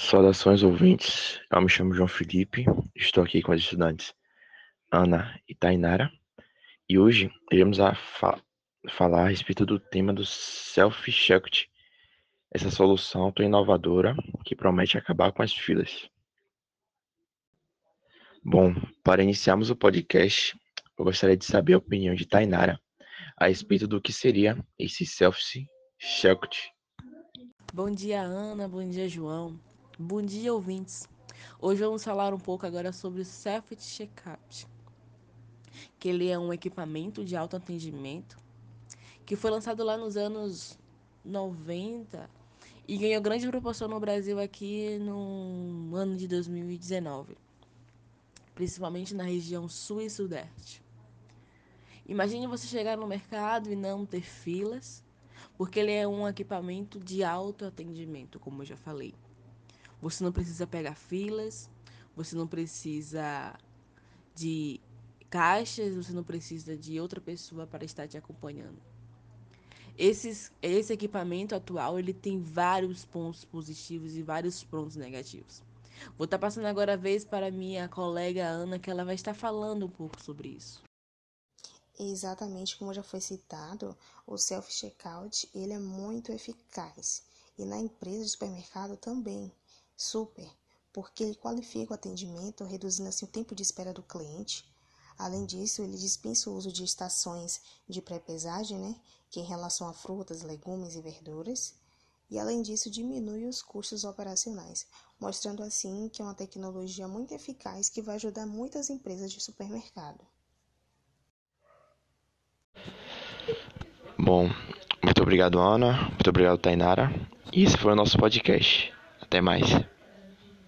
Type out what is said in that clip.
Saudações ouvintes, eu me chamo João Felipe, estou aqui com as estudantes Ana e Tainara e hoje iremos a fa falar a respeito do tema do Self-Checkout, essa solução tão inovadora que promete acabar com as filas. Bom, para iniciarmos o podcast, eu gostaria de saber a opinião de Tainara a respeito do que seria esse Self-Checkout. Bom dia, Ana, bom dia, João. Bom dia, ouvintes. Hoje vamos falar um pouco agora sobre o Self-Checkout, que ele é um equipamento de autoatendimento que foi lançado lá nos anos 90 e ganhou grande proporção no Brasil aqui no ano de 2019, principalmente na região sul e sudeste. Imagine você chegar no mercado e não ter filas, porque ele é um equipamento de autoatendimento, como eu já falei. Você não precisa pegar filas, você não precisa de caixas, você não precisa de outra pessoa para estar te acompanhando. Esses, esse equipamento atual ele tem vários pontos positivos e vários pontos negativos. Vou estar passando agora a vez para minha colega Ana, que ela vai estar falando um pouco sobre isso. Exatamente como já foi citado, o self-checkout ele é muito eficaz e na empresa de supermercado também. Super, porque ele qualifica o atendimento, reduzindo assim o tempo de espera do cliente. Além disso, ele dispensa o uso de estações de pré-pesagem, né, que em relação a frutas, legumes e verduras. E além disso, diminui os custos operacionais, mostrando assim que é uma tecnologia muito eficaz que vai ajudar muitas empresas de supermercado. Bom, muito obrigado, Ana. Muito obrigado, Tainara. E esse foi o nosso podcast. Até mais.